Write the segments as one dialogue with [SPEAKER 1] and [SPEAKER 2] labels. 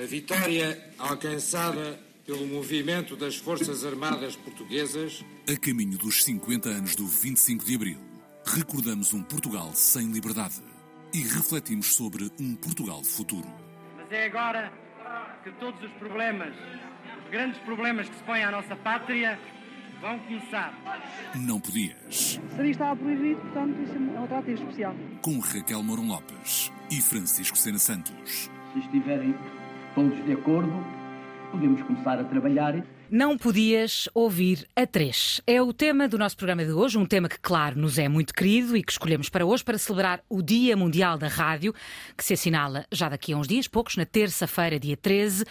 [SPEAKER 1] A vitória alcançada pelo movimento das Forças Armadas Portuguesas.
[SPEAKER 2] A caminho dos 50 anos do 25 de Abril, recordamos um Portugal sem liberdade e refletimos sobre um Portugal futuro.
[SPEAKER 3] Mas é agora que todos os problemas, os grandes problemas que se põem à nossa pátria, vão começar.
[SPEAKER 2] Não podias.
[SPEAKER 4] Seria estava proibido, portanto, isso é um atrativo especial.
[SPEAKER 2] Com Raquel Mourão Lopes e Francisco Sena Santos.
[SPEAKER 5] Se estiverem todos de acordo, podemos começar a trabalhar.
[SPEAKER 6] Não podias ouvir a três. É o tema do nosso programa de hoje, um tema que, claro, nos é muito querido e que escolhemos para hoje para celebrar o Dia Mundial da Rádio, que se assinala já daqui a uns dias, poucos, na terça-feira, dia 13.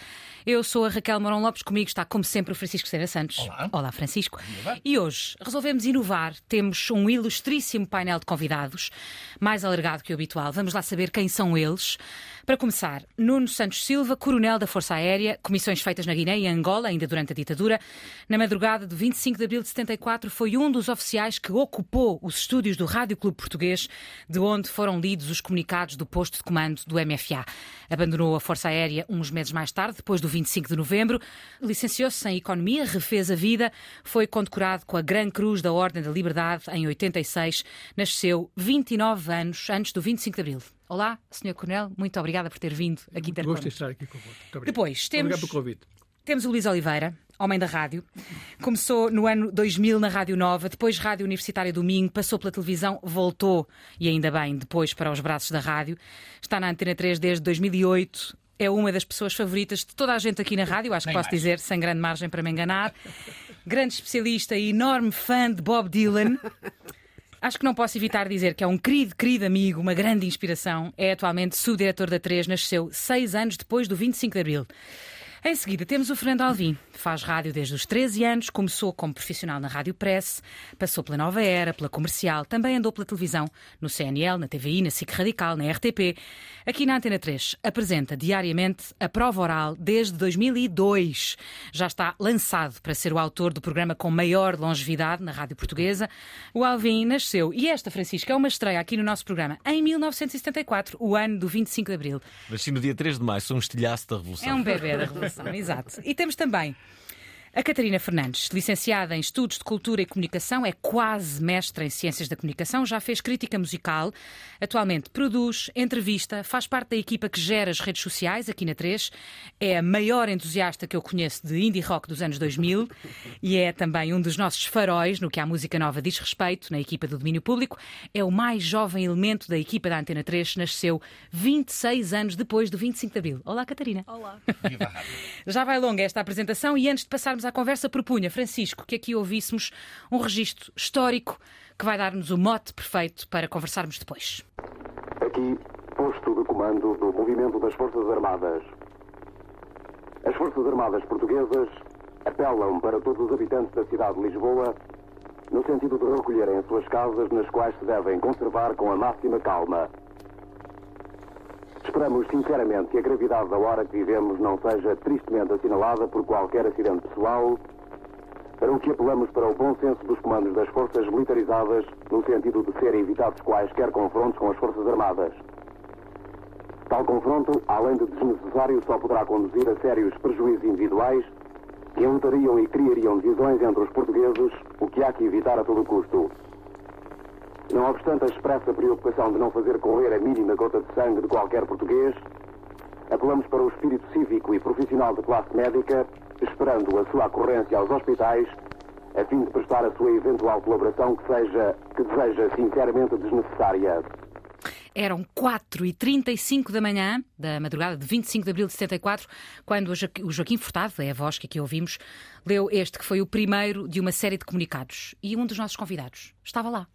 [SPEAKER 6] Eu sou a Raquel Morão Lopes, comigo está, como sempre, o Francisco Sena Santos.
[SPEAKER 7] Olá.
[SPEAKER 6] Olá, Francisco. E hoje resolvemos inovar. Temos um ilustríssimo painel de convidados, mais alargado que o habitual. Vamos lá saber quem são eles. Para começar, Nuno Santos Silva, coronel da Força Aérea, comissões feitas na Guiné e Angola, ainda durante a ditadura. Na madrugada de 25 de abril de 74, foi um dos oficiais que ocupou os estúdios do Rádio Clube Português, de onde foram lidos os comunicados do posto de comando do MFA. Abandonou a Força Aérea uns meses mais tarde, depois do 25 de novembro. Licenciou-se em Economia, refez a vida, foi condecorado com a Gran Cruz da Ordem da Liberdade em 86. Nasceu 29 anos antes do 25 de abril. Olá, Sr. Coronel, muito obrigada por ter vindo aqui ter
[SPEAKER 7] Gosto de estar aqui convosco.
[SPEAKER 6] Depois, temos-
[SPEAKER 7] Obrigado pelo convite.
[SPEAKER 6] Temos o Luís Oliveira, homem da rádio. Começou no ano 2000 na Rádio Nova, depois Rádio Universitária Domingo, passou pela televisão, voltou, e ainda bem, depois para os braços da rádio. Está na Antena 3 desde 2008. É uma das pessoas favoritas de toda a gente aqui na rádio, acho que posso dizer, sem grande margem para me enganar. Grande especialista e enorme fã de Bob Dylan. Acho que não posso evitar dizer que é um querido, querido amigo, uma grande inspiração. É atualmente subdiretor da 3, nasceu seis anos depois do 25 de Abril. Em seguida, temos o Fernando Alvim. Faz rádio desde os 13 anos, começou como profissional na Rádio Press, passou pela Nova Era, pela Comercial, também andou pela televisão, no CNL, na TVI, na SIC Radical, na RTP. Aqui na Antena 3, apresenta diariamente a prova oral desde 2002. Já está lançado para ser o autor do programa com maior longevidade na Rádio Portuguesa. O Alvim nasceu, e esta, Francisca, é uma estreia aqui no nosso programa, em 1974, o ano do 25 de Abril.
[SPEAKER 8] Nasci no dia 3 de maio, sou um estilhaço da Revolução.
[SPEAKER 6] É um bebê da Revolução, exato. E temos também a Catarina Fernandes, licenciada em Estudos de Cultura e Comunicação, é quase mestra em Ciências da Comunicação, já fez crítica musical, atualmente produz, entrevista, faz parte da equipa que gera as redes sociais aqui na 3, é a maior entusiasta que eu conheço de indie rock dos anos 2000 e é também um dos nossos faróis no que à música nova diz respeito na equipa do domínio público. É o mais jovem elemento da equipa da Antena 3, nasceu 26 anos depois do 25 de Abril. Olá, Catarina.
[SPEAKER 4] Olá.
[SPEAKER 6] Já vai longa esta apresentação e antes de passarmos à conversa, propunha, Francisco, que aqui ouvíssemos um registro histórico que vai dar-nos o mote perfeito para conversarmos depois.
[SPEAKER 9] Aqui, posto de comando do movimento das Forças Armadas. As Forças Armadas portuguesas apelam para todos os habitantes da cidade de Lisboa no sentido de recolherem as suas casas nas quais se devem conservar com a máxima calma. Esperamos sinceramente que a gravidade da hora que vivemos não seja tristemente assinalada por qualquer acidente pessoal, para o que apelamos para o bom senso dos comandos das forças militarizadas no sentido de serem evitados quaisquer confrontos com as Forças Armadas. Tal confronto, além de desnecessário, só poderá conduzir a sérios prejuízos individuais que enlutariam e criariam divisões entre os portugueses, o que há que evitar a todo custo. Não obstante a expressa preocupação de não fazer correr a mínima gota de sangue de qualquer português, apelamos para o espírito cívico e profissional da classe médica, esperando a sua ocorrência aos hospitais, a fim de prestar a sua eventual colaboração que seja, que deseja sinceramente desnecessária.
[SPEAKER 6] Eram 4h35 da manhã, da madrugada de 25 de abril de 74, quando o Joaquim Furtado, é a voz que aqui ouvimos, leu este que foi o primeiro de uma série de comunicados. E um dos nossos convidados estava lá.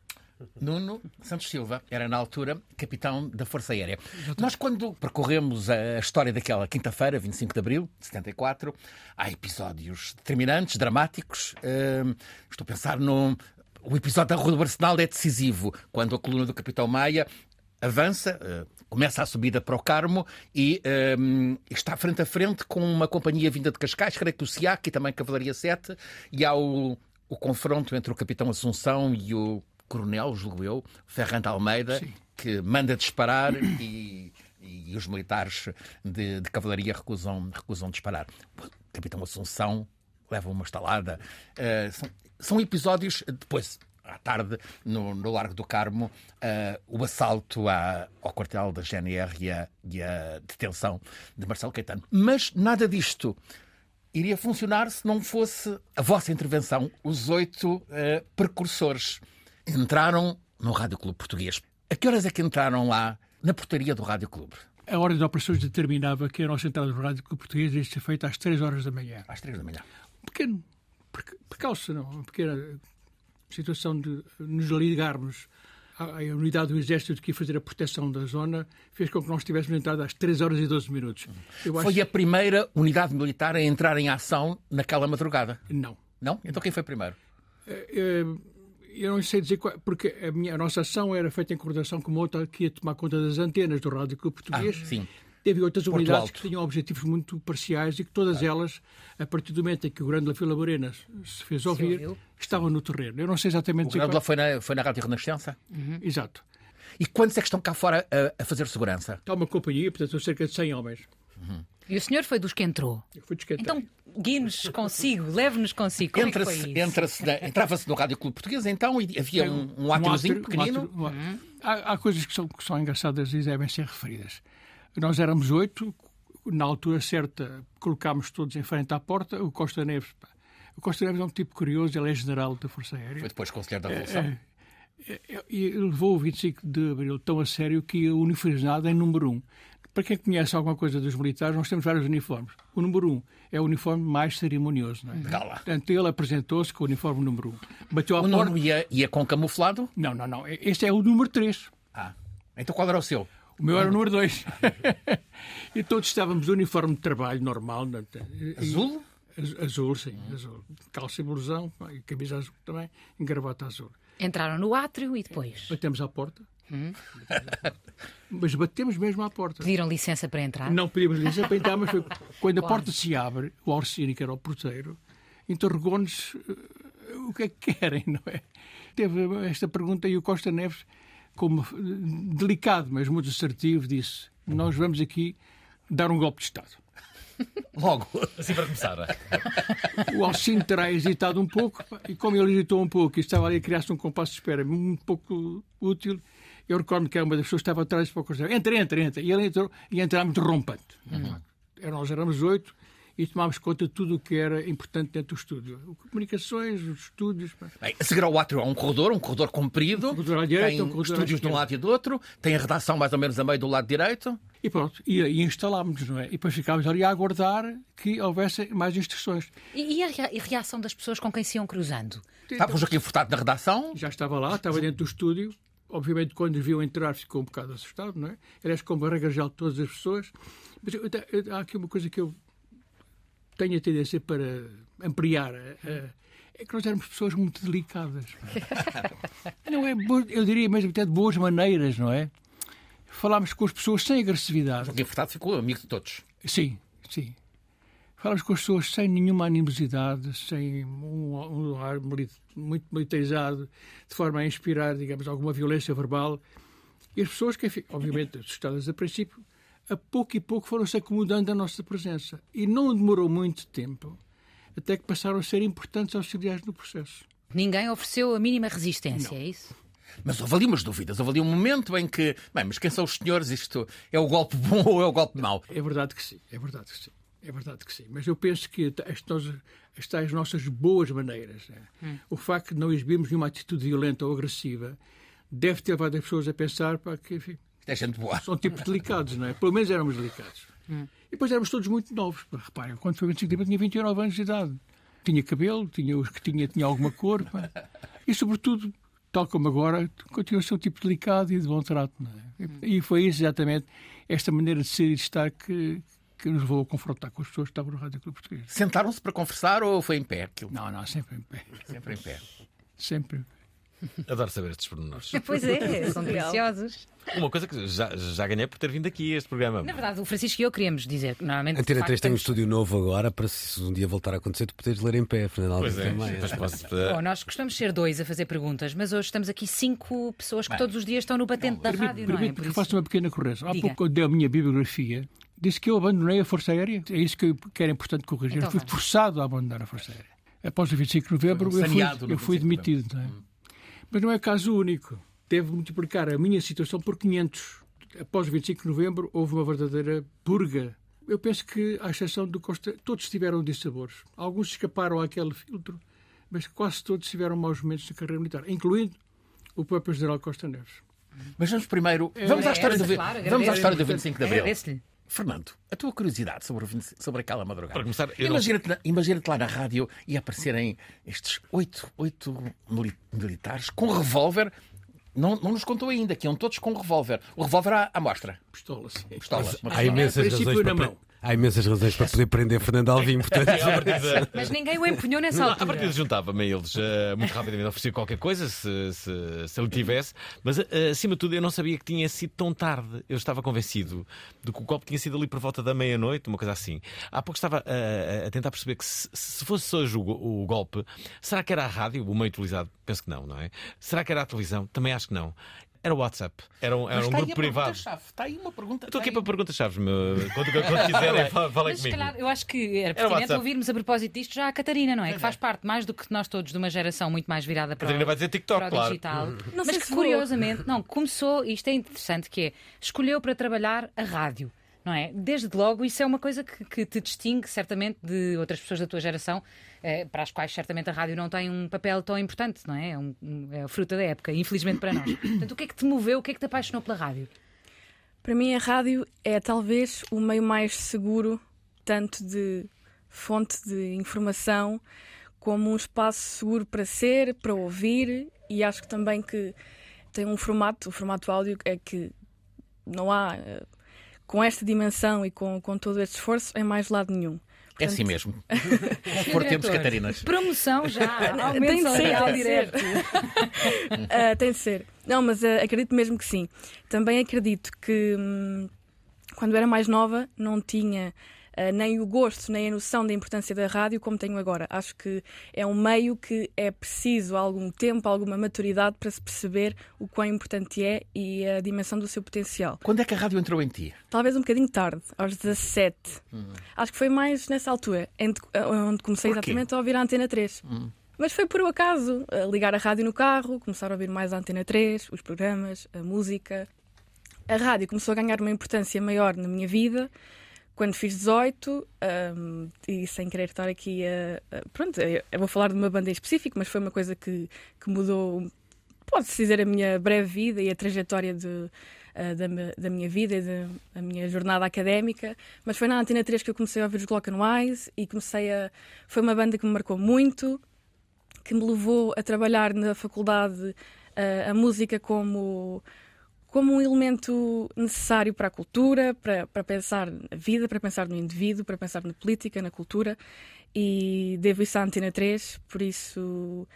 [SPEAKER 10] Nuno Santos Silva era, na altura, capitão da Força Aérea. Nós, quando percorremos a história daquela quinta-feira, 25 de abril de 74, há episódios determinantes, dramáticos. Hum, estou a pensar no. O episódio da Rua do Arsenal é decisivo, quando a coluna do Capitão Maia avança, eh, começa a subida para o Carmo e hum, está frente a frente com uma companhia vinda de Cascais, creio que o SIAC e também Cavalaria 7, e há o, o confronto entre o Capitão Assunção e o Coronel, julgo eu, Ferrante Almeida, que manda disparar e, e os militares de, de cavalaria recusam, recusam disparar. O Capitão Assunção leva uma estalada. Uh, são, são episódios. Depois, à tarde, no, no Largo do Carmo, uh, o assalto à, ao quartel da GNR e a, e a detenção de Marcelo Caetano. Mas nada disto iria funcionar se não fosse a vossa intervenção. Os oito uh, precursores entraram no Rádio Clube Português. A que horas é que entraram lá na portaria do Rádio Clube?
[SPEAKER 7] A ordem de operações determinava que a nossa entrada no Rádio Clube Português devia ser feita às 3 horas da manhã.
[SPEAKER 10] Às 3 da manhã.
[SPEAKER 7] Um pequeno não, uma pequena situação de nos ligarmos à, unidade do Exército que ia fazer a proteção da zona fez com que nós tivéssemos entrado às 3 horas e 12 minutos.
[SPEAKER 10] Eu foi acho... a primeira unidade militar a entrar em ação naquela madrugada?
[SPEAKER 7] Não.
[SPEAKER 10] Não? Então quem foi primeiro?
[SPEAKER 7] É, eu não sei dizer qual, porque a, minha, a nossa ação era feita em coordenação com uma outra que ia tomar conta das antenas do Rádio Clube Português.
[SPEAKER 10] Ah, sim.
[SPEAKER 7] Teve outras Porto unidades Alto. que tinham objetivos muito parciais e que todas claro. elas, a partir do momento em que o Grande La Vila Morena se fez ouvir, se estavam no terreno. Eu não sei exatamente...
[SPEAKER 10] O Grande La foi na, foi na Rádio Renascença?
[SPEAKER 7] Uhum. Exato.
[SPEAKER 10] E quantos é que estão cá fora a, a, fazer segurança?
[SPEAKER 7] Está uma companhia, portanto, são cerca de 100 homens.
[SPEAKER 6] Uhum. E o senhor foi dos que entrou?
[SPEAKER 7] Eu fui dos que
[SPEAKER 6] Então, guie-nos consigo, leve-nos consigo. É
[SPEAKER 10] entra Entrava-se no Rádio Clube Português, então, e havia um, um átriozinho um pequenino. Um átrio, um
[SPEAKER 7] átrio. Há, há, coisas que são, que são engraçadas e devem ser referidas. Nós éramos oito, na altura certa, colocámos todos em frente à porta. O Costa Neves, pá, o Costa Neves é um tipo curioso, ele é general da Força Aérea.
[SPEAKER 10] Foi depois conselheiro da Revolução. É,
[SPEAKER 7] é, é, e levou o 25 de Abril tão a sério que ia uniformizado em número 1. Para quem conhece alguma coisa dos militares, nós temos vários uniformes. O número 1 é o uniforme mais cerimonioso. Não é?
[SPEAKER 10] Gala.
[SPEAKER 7] Portanto, ele apresentou-se com o uniforme número 1. Bateu
[SPEAKER 10] o porta... ia, ia com camuflado?
[SPEAKER 7] Não, não, não. Este é o número 3.
[SPEAKER 10] Ah. Então qual era o seu?
[SPEAKER 7] O meu era o número 2. e todos estávamos de uniforme de trabalho normal.
[SPEAKER 10] É? Azul?
[SPEAKER 7] Azul, sim, azul. Calça e blusão, camisa azul também, e gravata azul.
[SPEAKER 6] Entraram no átrio e depois?
[SPEAKER 7] Batemos à porta. Hum. Mas batemos mesmo à porta.
[SPEAKER 6] Pediram licença para entrar?
[SPEAKER 7] Não pedimos licença para entrar, mas foi quando a porta se abre, o Orsini, que era o porteiro, interrogou-nos uh, o que é que querem, não é? Teve esta pergunta e o Costa Neves como delicado, mas muito assertivo, disse: Nós vamos aqui dar um golpe de Estado.
[SPEAKER 8] Logo, assim para começar.
[SPEAKER 7] O Alcino terá hesitado um pouco, e como ele hesitou um pouco e estava ali a criar-se um compasso de espera muito pouco útil, eu recordo que uma das pessoas que estava atrás para o entra, entra, entra. E ele entrou e entramos rompante. Uhum. Nós éramos oito e tomámos conta de tudo o que era importante dentro do estúdio. Comunicações, os estúdios.
[SPEAKER 10] Bem, a seguir ao átrio há um corredor, um corredor comprido. Um corredor à direita, tem um corredor estúdios de um lado e do outro, tem a redação mais ou menos a meio do lado direito.
[SPEAKER 7] E pronto, e, e instalámos-nos, não é? E depois ficámos ali a aguardar que houvesse mais instruções.
[SPEAKER 6] E, e, a, reação das pessoas com quem se iam cruzando?
[SPEAKER 10] Estava o Joaquim Furtado na redação?
[SPEAKER 7] Já estava lá, estava dentro do estúdio. Obviamente, quando viu entrar, ficou um bocado assustado, não é? Aliás, como a regra geral de todas as pessoas. Mas há aqui uma coisa que eu tenho a tendência para ampliar. é que nós éramos pessoas muito delicadas. não é, eu diria mesmo até de boas maneiras, não é? Falámos com as pessoas sem agressividade.
[SPEAKER 10] Joaquim Furtado ficou amigo de todos.
[SPEAKER 7] Sim, sim. Falámos com as pessoas sem nenhuma animosidade, sem um, um ar muito militarizado, de forma a inspirar, digamos, alguma violência verbal. E as pessoas, que, obviamente, assustadas a princípio, a pouco e pouco foram-se acomodando à nossa presença. E não demorou muito tempo até que passaram a ser importantes auxiliares no processo.
[SPEAKER 6] Ninguém ofereceu a mínima resistência, não. é isso?
[SPEAKER 10] Mas houve ali umas dúvidas. Houve ali um momento em que, bem, mas quem são os senhores? Isto é o golpe bom ou é o golpe mau?
[SPEAKER 7] É verdade que sim, é verdade que sim. É verdade que sim. Mas eu penso que estas, estas nossas boas maneiras, né? hum. o facto de não exibirmos nenhuma atitude violenta ou agressiva, deve ter levado as pessoas a pensar para que, enfim,
[SPEAKER 10] é gente boa.
[SPEAKER 7] São tipos delicados, não é? Pelo menos éramos delicados. Hum. E depois éramos todos muito novos. Reparem, quando foi 25 de abril tinha 29 anos de idade. Tinha cabelo, tinha os que tinha, tinha alguma cor. Pá. E, sobretudo, tal como agora, continua a ser um tipo delicado e de bom trato. É? E foi exatamente, esta maneira de ser e de estar que, que nos levou a confrontar com as pessoas que estavam no Rádio Clube Português.
[SPEAKER 10] Sentaram-se para conversar ou foi em pé?
[SPEAKER 7] Não, não, sempre em pé.
[SPEAKER 10] Sempre em pé.
[SPEAKER 7] Sempre em pé.
[SPEAKER 8] Adoro saber estes pormenores.
[SPEAKER 6] Pois é, são deliciosos.
[SPEAKER 8] Uma coisa que já, já ganhei por ter vindo aqui a este programa.
[SPEAKER 6] Na verdade, o Francisco e eu queríamos dizer que normalmente.
[SPEAKER 11] A Antena
[SPEAKER 6] de
[SPEAKER 11] 3
[SPEAKER 6] facto,
[SPEAKER 11] tem um estúdio novo agora para se um dia voltar a acontecer, tu poderes ler em pé, Fernando
[SPEAKER 8] Pois
[SPEAKER 11] Alvim
[SPEAKER 8] é,
[SPEAKER 11] também.
[SPEAKER 8] depois posso.
[SPEAKER 6] Bom, nós costumamos ser dois a fazer perguntas, mas hoje estamos aqui cinco pessoas que todos os dias estão no batente da rádio, não é?
[SPEAKER 7] Permite
[SPEAKER 6] Por
[SPEAKER 7] que
[SPEAKER 6] isso-
[SPEAKER 7] faça uma pequena correção. Há
[SPEAKER 6] Diga.
[SPEAKER 7] pouco, quando dei a minha bibliografia, disse que eu abandonei a Força Aérea. É isso que, eu, que era importante corrigir.
[SPEAKER 6] Então
[SPEAKER 7] eu fui forçado a abandonar a Força Aérea. Após o 25 de novembro,
[SPEAKER 10] um
[SPEAKER 7] eu fui, eu fui
[SPEAKER 10] 25 de
[SPEAKER 7] demitido. Não é? Mas não é caso único. Devo multiplicar a minha situação por 500. Após o 25 de novembro, houve uma verdadeira purga. Eu penso que, à exceção do Costa, todos tiveram dissabores. Alguns escaparam àquele filtro, mas quase todos tiveram maus momentos na carreira militar, incluindo o próprio General Costa Neves.
[SPEAKER 10] Mas vamos primeiro. Vamos à história, vamos à do 25 de Abril. Fernando, a tua curiosidade sobre, o 20 sobre aquela madrugada.
[SPEAKER 8] Para começar, eu não-
[SPEAKER 10] imagina-te, na- imagina-te lá na rádio e aparecerem estes oito, oito mili- militares com revólver. Não, não nos contou ainda que iam todos com revólver. O revólver à, à mostra.
[SPEAKER 7] Pistola, sim.
[SPEAKER 10] Pistola.
[SPEAKER 11] Há imensas, razões
[SPEAKER 7] na
[SPEAKER 11] para,
[SPEAKER 7] mão.
[SPEAKER 11] Há imensas razões para poder prender Fernando Alvim, portanto.
[SPEAKER 6] Mas ninguém o empunhou nessa
[SPEAKER 8] Não,
[SPEAKER 6] altura.
[SPEAKER 8] partida juntava-me a eles eh, muito rapidamente, oferecia qualquer coisa se, se, se ele tivesse, mas eh, acima de tudo eu não sabia que tinha sido tão tarde. Eu estava convencido de que o golpe tinha sido ali por volta da meia-noite, uma coisa assim. Há pouco estava eh, a tentar perceber que se, se fosse hoje o, o golpe, será que era a rádio, o meio utilizado? Penso que não, não é? Será que era a televisão? Também acho que não. Era o WhatsApp, era um, era
[SPEAKER 10] Mas
[SPEAKER 8] um
[SPEAKER 10] está aí
[SPEAKER 8] grupo
[SPEAKER 10] a
[SPEAKER 8] privado.
[SPEAKER 10] pergunta-chave. Está aí uma pergunta.
[SPEAKER 8] Estou aqui para
[SPEAKER 10] aí-
[SPEAKER 8] perguntas-chaves, meu. quando, quando quiserem, fa- falem comigo.
[SPEAKER 6] calhar eu acho que era pertinente
[SPEAKER 8] WhatsApp.
[SPEAKER 6] ouvirmos a propósito disto já a Catarina, não é? Que faz parte mais do que nós todos de uma geração muito mais virada para,
[SPEAKER 8] Catarina
[SPEAKER 6] o,
[SPEAKER 8] vai dizer TikTok,
[SPEAKER 6] para o
[SPEAKER 8] claro.
[SPEAKER 6] digital.
[SPEAKER 12] Não
[SPEAKER 6] Mas
[SPEAKER 12] sei
[SPEAKER 6] que
[SPEAKER 12] se vou.
[SPEAKER 6] curiosamente, não, começou, isto é interessante, que é escolheu para trabalhar a rádio. Não é? Desde logo, isso é uma coisa que, que te distingue certamente de outras pessoas da tua geração, eh, para as quais certamente a rádio não tem um papel tão importante, não é? É, um, é a fruta da época, infelizmente para nós. Portanto, o que é que te moveu, o que é que te apaixonou pela rádio?
[SPEAKER 12] Para mim, a rádio é talvez o meio mais seguro, tanto de fonte de informação, como um espaço seguro para ser, para ouvir, e acho que também que tem um formato, o formato áudio é que não há, eh, com esta dimensão e com, com todo este esforço, em mais lado nenhum.
[SPEAKER 10] É assim mesmo.
[SPEAKER 6] Diretor,
[SPEAKER 10] Catarinas.
[SPEAKER 6] Promoção já,
[SPEAKER 12] Tem
[SPEAKER 6] aumento
[SPEAKER 12] de ser,
[SPEAKER 6] salarial
[SPEAKER 12] tem de ser.
[SPEAKER 6] direto.
[SPEAKER 12] Ah, tem de ser. Não, mas ah, acredito mesmo que sim. Também acredito que hum, quando era mais nova não tinha nem o gosto nem a noção da importância da rádio como tenho agora. Acho que é um meio que é preciso algum tempo, alguma maturidade para se perceber o quão importante é e a dimensão do seu potencial.
[SPEAKER 10] Quando é que a rádio entrou em ti?
[SPEAKER 12] Talvez um bocadinho tarde, aos 17. Acho que foi mais nessa altura, em- onde comecei exatamente a ouvir a Antena 3. Mas foi por um acaso, ligar a rádio no carro, começar a ouvir mais a Antena 3, os programas, a música. A rádio começou a ganhar uma importância maior na minha vida quando fiz 18, hum, e sem querer estar aqui a. pronto, eu vou falar de uma banda em específico, mas foi uma coisa que, que mudou, pode-se dizer, a minha breve vida e a trajetória de, ah, da, da minha vida e da a minha jornada académica. Mas foi na Antena 3 que eu comecei a ouvir os Glock Wise e comecei a. Foi uma banda que me marcou muito, que me levou a trabalhar na faculdade ah, a música como como um elemento necessário para a cultura, para, para pensar na vida, para pensar no indivíduo, para pensar na política, na cultura. E devo isso à Antena 3, por isso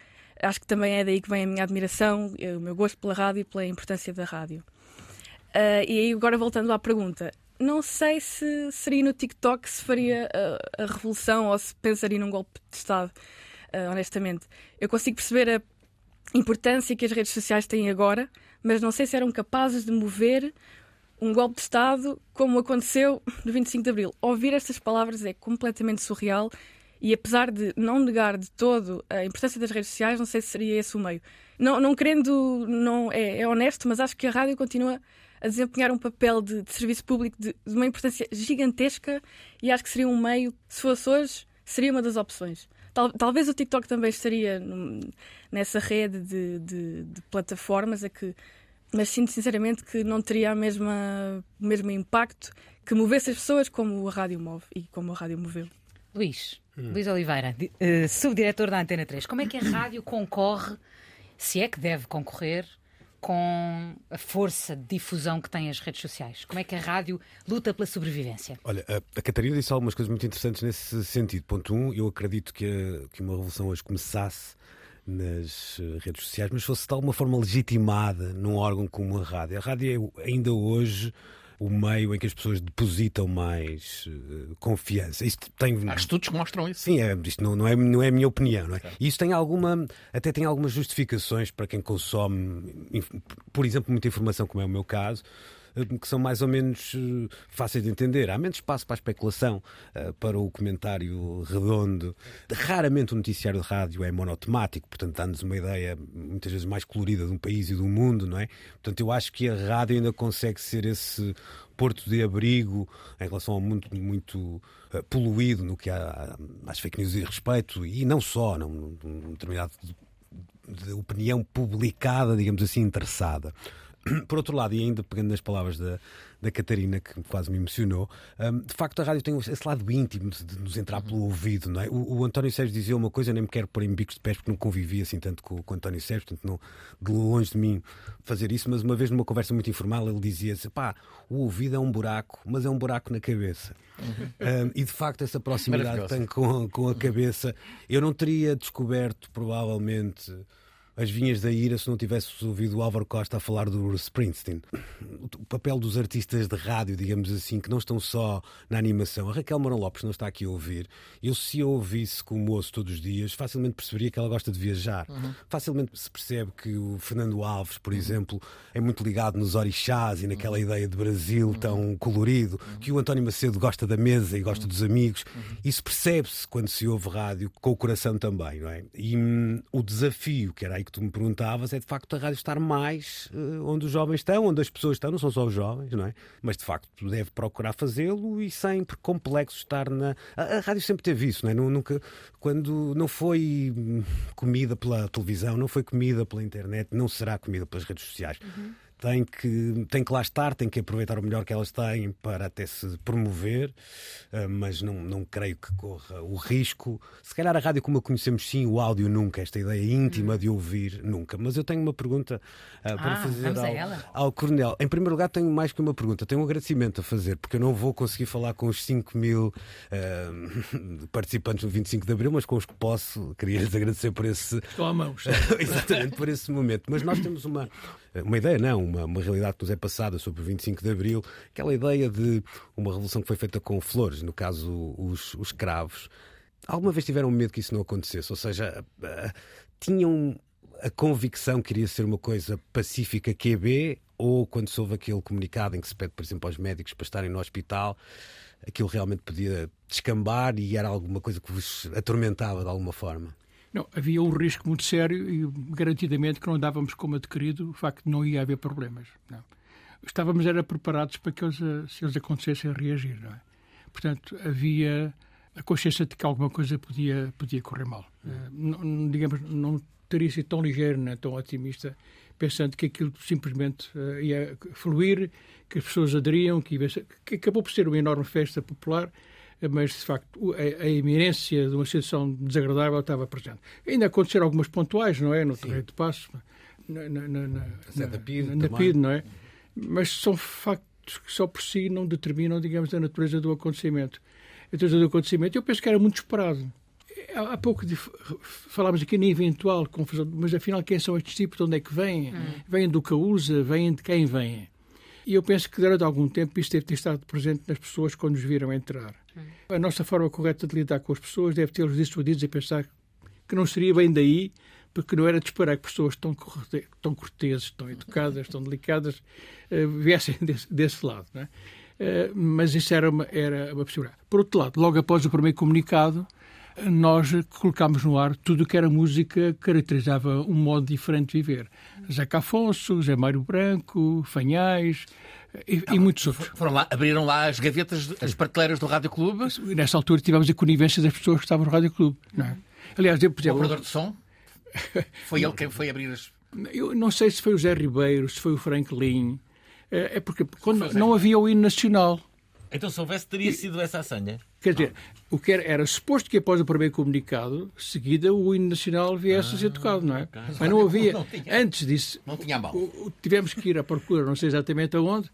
[SPEAKER 12] acho que também é daí que vem a minha admiração, eh, o meu gosto pela rádio e pela importância da rádio. Ah, e aí, agora voltando à pergunta, não sei se seria no TikTok se faria a, a revolução ou se pensaria num golpe de Estado, ah, honestamente. Eu consigo perceber a importância que as redes sociais têm agora, mas não sei se eram capazes de mover um golpe de Estado como aconteceu no 25 de Abril. Ouvir estas palavras é completamente surreal e apesar de não negar de todo a importância das redes sociais, não sei se seria esse o meio. Não, não querendo, não é, é honesto, mas acho que a rádio continua a desempenhar um papel de, de serviço público de, de uma importância gigantesca e acho que seria um meio, se fosse hoje, seria uma das opções. Tal- talvez o TikTok também estaria num- nessa rede de, de- de plataformas a que mas sinto sinceramente que não teria a mesma, o mesmo impacto que movesse as pessoas como a rádio move e como a rádio moveu.
[SPEAKER 6] Luís, Luís Oliveira, eh, subdiretor da Antena 3, como é que a rádio concorre, se é que deve concorrer, com a força de difusão que têm as redes sociais? Como é que a rádio luta pela sobrevivência?
[SPEAKER 11] Olha, a, Catarina disse algumas coisas muito interessantes nesse sentido. Ponto um, eu acredito que, a- que uma revolução hoje começasse nas eh, redes sociais, mas fosse de alguma forma legitimada num órgão como a rádio. A rádio é ainda hoje o meio em que as pessoas depositam mais uh, confiança. Isto tem...
[SPEAKER 10] Há estudos que mostram isso.
[SPEAKER 11] Sim, é, isto não, não, é, não é a minha opinião. Não é? E isso tem alguma, até tem algumas justificações para quem consome, por exemplo, muita informação, como é o meu caso, que são mais ou menos eh, fáceis de entender. Há menos espaço para a especulação, eh, para o comentário redondo. Raramente o noticiário de rádio é monotemático, portanto dá-nos uma ideia muitas vezes mais colorida de um país e do mundo, não é? Portanto, eu acho que a rádio ainda consegue ser esse porto de abrigo em relação ao mundo muito poluído no que há às fake news e respeito, e não só, num, determinado de, de opinião publicada, digamos assim, interessada. Por outro lado, e ainda pegando nas palavras da, da Catarina, que quase me emocionou, um, de facto a rádio tem esse lado íntimo de nos entrar pelo ouvido, não é? O, o António Sérgio dizia uma coisa, nem me quero pôr em bicos de pés porque não convivi assim tanto com, com o António Sérgio, portanto não, de longe de mim fazer isso, mas uma vez numa conversa muito informal ele dizia assim, pá, o ouvido é um buraco, mas é um buraco na cabeça. Uhum. Um, e de facto essa proximidade que tem com, com a cabeça, eu não teria descoberto provavelmente as vinhas da ira se não tivesse ouvido o Álvaro Costa a falar do Springsteen. O papel dos artistas de rádio, digamos assim, que não estão só na animação. A Raquel Mourão Lopes não está aqui a ouvir. Eu, se a ouvisse como ouço todos os dias, facilmente perceberia que ela gosta de viajar. Uhum. Facilmente se percebe que o Fernando Alves, por uhum. exemplo, é muito ligado nos orixás e naquela uhum. ideia de Brasil tão uhum. colorido, uhum. que o António Macedo gosta da mesa e gosta dos amigos. Isso percebe-se quando se ouve rádio, com o coração também, não é? E hum, o desafio, que era aí que tu me perguntavas é de facto a rádio estar mais uh, onde os jovens estão, onde as pessoas estão, não são só os jovens, não é? Mas de facto deve procurar fazê-lo e sempre complexo estar na. A, a, rádio sempre teve isso, não é? Nunca, quando não foi comida pela televisão, não foi comida pela internet, não será comida pelas redes sociais. Uhum tem que, tem que lá estar, tem que aproveitar o melhor que elas têm para até se promover, eh, mas não, não creio que corra o risco. Se calhar a rádio como a conhecemos, sim, o áudio nunca, esta ideia íntima hum. de ouvir, nunca. Mas eu tenho uma pergunta uh, para ah, fazer ao, ao Coronel. Em primeiro lugar, tenho mais que uma pergunta, tenho um agradecimento a fazer, porque eu não vou conseguir falar com os 5 mil uh, participantes do 25 de Abril, mas com os que posso, queria lhes agradecer por esse.
[SPEAKER 7] Estou à mão.
[SPEAKER 11] Exatamente, por esse momento. Mas nós temos uma, uma ideia, não, uma, uma realidade que nos é passada sobre o 25 de Abril, aquela ideia de uma revolução que foi feita com flores, no caso os, os cravos. Alguma vez tiveram medo que isso não acontecesse? Ou seja, uh, tinham a convicção que iria ser uma coisa pacífica QB ou quando se houve aquele comunicado em que se pede, por exemplo, aos médicos para estarem no hospital, aquilo realmente podia descambar e era alguma coisa que vos atormentava de alguma forma?
[SPEAKER 7] Não, havia um risco muito sério e garantidamente que não dávamos como adquirido o facto de não ia haver problemas. Não. Estávamos era preparados para que eles, se eles acontecessem, reagir. Não é? Portanto, havia a consciência de que alguma coisa podia, podia correr mal. Hum. Não, digamos, não teria sido tão ligeiro, nem tão otimista, pensando que aquilo simplesmente uh, ia fluir, que as pessoas aderiam, que, ia, que acabou por ser uma enorme festa popular mas de facto a, a iminência de uma situação desagradável estava presente. Ainda aconteceram algumas pontuais, não é? No terreno de passo, na, na, na, na,
[SPEAKER 11] na, PID,
[SPEAKER 7] na PID, não é? Mas são factos que só por si não determinam, digamos, a natureza do acontecimento. A natureza do acontecimento, eu penso que era muito esperado. Há pouco de, falámos aqui na eventual confusão, mas afinal quem são estes tipos, de onde é que vêm? Hum. Vêm do que usa, vêm de quem vêm? E eu penso que durante algum tempo isto deve ter estado presente nas pessoas quando nos viram entrar. A nossa forma correta de lidar com as pessoas deve ter-os dissuadidos a pensar que não seria bem daí, porque não era de esperar que pessoas tão, tão corteses, tão educadas, tão delicadas, uh, viessem desse, desse lado. É? Uh, mas isso era uma, era uma possibilidade. Por outro lado, logo após o primeiro comunicado, nós colocámos no ar tudo o que era música que caracterizava um modo diferente de viver. Zeca Afonso, Zé Mário Branco, Fanhais, e, e muitos outros.
[SPEAKER 10] Foram lá, abriram lá as gavetas, as prateleiras do Rádio Clube?
[SPEAKER 7] Nessa altura tivemos a conivência das pessoas que estavam no Rádio Clube. Não é?
[SPEAKER 10] Aliás, eu, por exemplo, o operador de som? Foi ele quem foi abrir as...
[SPEAKER 7] Eu não sei se foi o Zé Ribeiro, se foi o Franklin. É, é porque quando não havia o hino nacional.
[SPEAKER 8] Então, se houvesse, teria sido essa a senha?
[SPEAKER 7] Quer dizer, o que era, era suposto que após o primeiro comunicado, seguida, o hino nacional viesse ah, a ser tocado, não é? Mas não havia. Não tinha, Antes disso,
[SPEAKER 10] não tinha mão.
[SPEAKER 7] tivemos que ir à procura, não sei exatamente aonde,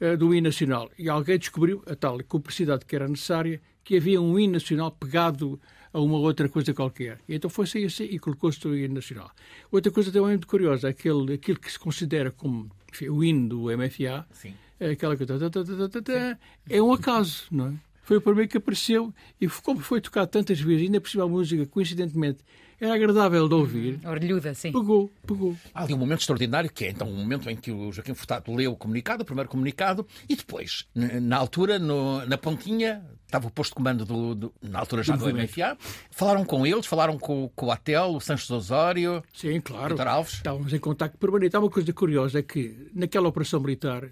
[SPEAKER 7] eh, do hino nacional. E alguém descobriu a tal cumplicidade que era necessária, que havia um hino nacional pegado a uma outra coisa qualquer. E então foi-se assim e colocou-se o hino nacional. Outra coisa também muito curiosa, aquele, aquilo que se considera como enfim, o hino do MFA,
[SPEAKER 10] Sim.
[SPEAKER 7] É aquela que tá, tá, tá, é um acaso, não é? Foi o primeiro que apareceu e como foi tocado tantas vezes, ainda por cima a música, coincidentemente, era agradável de ouvir.
[SPEAKER 6] Orelhuda, sim.
[SPEAKER 7] Pegou, pegou.
[SPEAKER 10] Há ali um momento extraordinário que é então um momento em que o Joaquim Furtado leu o comunicado, o primeiro comunicado, e depois, na altura, no- na pontinha, estava o posto de comando do, do- na altura já
[SPEAKER 7] Do
[SPEAKER 10] do. MFA, falaram com eles, falaram com, com o Atel, o Sanches Osório,
[SPEAKER 7] Sim, claro.
[SPEAKER 10] Alves.
[SPEAKER 7] Estávamos em contacto permanente. Há uma coisa curiosa, é que naquela operação militar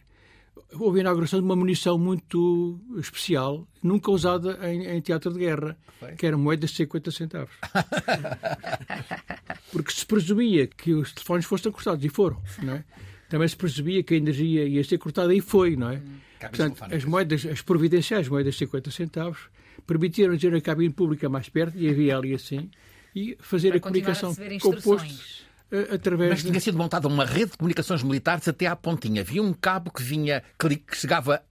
[SPEAKER 7] houve a inauguração de uma munição muito especial, nunca usada em, em teatro de guerra, que era moedas de 50 centavos. Porque se presumia que os telefones fossem cortados, e foram, não é? Também se presumia que a energia ia ser cortada, e foi, não é? Portanto, as moedas, as providenciais moedas de 50 centavos, permitiram ter a cabine pública mais perto, e havia ali assim, e fazer
[SPEAKER 6] Para
[SPEAKER 7] a
[SPEAKER 6] a
[SPEAKER 7] comunicação
[SPEAKER 6] receber
[SPEAKER 7] com o posto através
[SPEAKER 10] Mas tinha sido montada uma rede de comunicações militares até à pontinha. Havia um cabo que vinha, que, chegava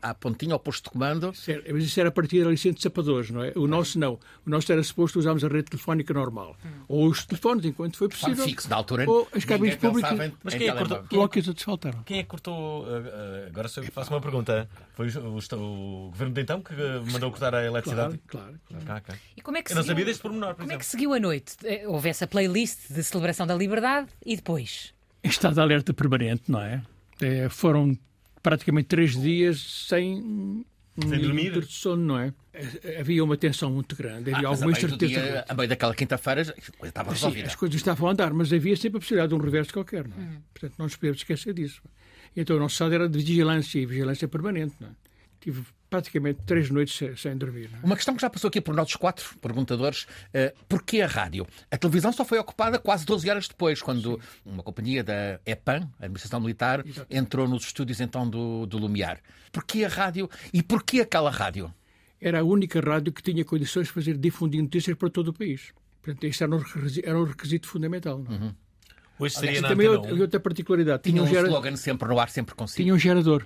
[SPEAKER 10] à pontinha, ao posto de comando.
[SPEAKER 7] Certo, Mas isso era a partir da licença de sapadores, não é? O nosso não. O nosso era suposto usarmos a rede telefónica normal. Ou os telefones, enquanto foi possível.
[SPEAKER 10] fixo, na altura,
[SPEAKER 7] Ou as cabines públicas.
[SPEAKER 10] em-
[SPEAKER 8] Mas
[SPEAKER 10] em
[SPEAKER 8] quem é cortou- quem é. Quem é cortou. uh, uh, agora que faço uma pergunta. Foi o, o- o governo de então que mandou cortar a eletricidade?
[SPEAKER 7] Claro, claro.
[SPEAKER 8] Ah, ok.
[SPEAKER 6] E como é que
[SPEAKER 8] Eu não
[SPEAKER 6] seguiu-
[SPEAKER 8] sabia deste pormenor, por
[SPEAKER 6] Como é que
[SPEAKER 8] exemplo.
[SPEAKER 6] seguiu a noite? Eh, Houve essa playlist de celebração da liberdade e depois?
[SPEAKER 7] Em estado de alerta permanente, não é? Eh, foram praticamente três dias sem. um
[SPEAKER 8] Sem dormir?
[SPEAKER 7] minuto de sono, não é? Eh, Havia uma tensão muito grande, havia
[SPEAKER 10] Ah,
[SPEAKER 7] alguma incerteza.
[SPEAKER 10] dia, a meio daquela quinta-feira, a coisa estava
[SPEAKER 7] Sim,
[SPEAKER 10] resolvida.
[SPEAKER 7] as coisas estavam a andar, mas havia sempre a possibilidade de um reverso qualquer, não é? Portanto, não nos podemos esquecer disso. Então, o nosso estado era de vigilância e vigilância permanente, não é? Tive praticamente três noites sem, sem dormir. Não é?
[SPEAKER 10] Uma questão que já passou aqui por nossos quatro perguntadores: eh, porquê a rádio? A televisão só foi ocupada quase 12 horas depois, quando uma companhia da EPAM, a Administração Militar, entrou nos estúdios então do, do Lumiar. Porquê a rádio e porquê aquela rádio?
[SPEAKER 7] Era a única rádio que tinha condições de fazer difundir notícias para todo o país. Portanto, isso era um requisito, era um requisito fundamental. Não é?
[SPEAKER 8] Hoje
[SPEAKER 7] E
[SPEAKER 8] seria na
[SPEAKER 7] também outra,
[SPEAKER 8] 1.
[SPEAKER 7] outra particularidade.
[SPEAKER 10] Tinha
[SPEAKER 7] Tinha
[SPEAKER 10] um
[SPEAKER 7] um,
[SPEAKER 10] slogan sempre no ar, sempre consigo.
[SPEAKER 7] tinha um gerador.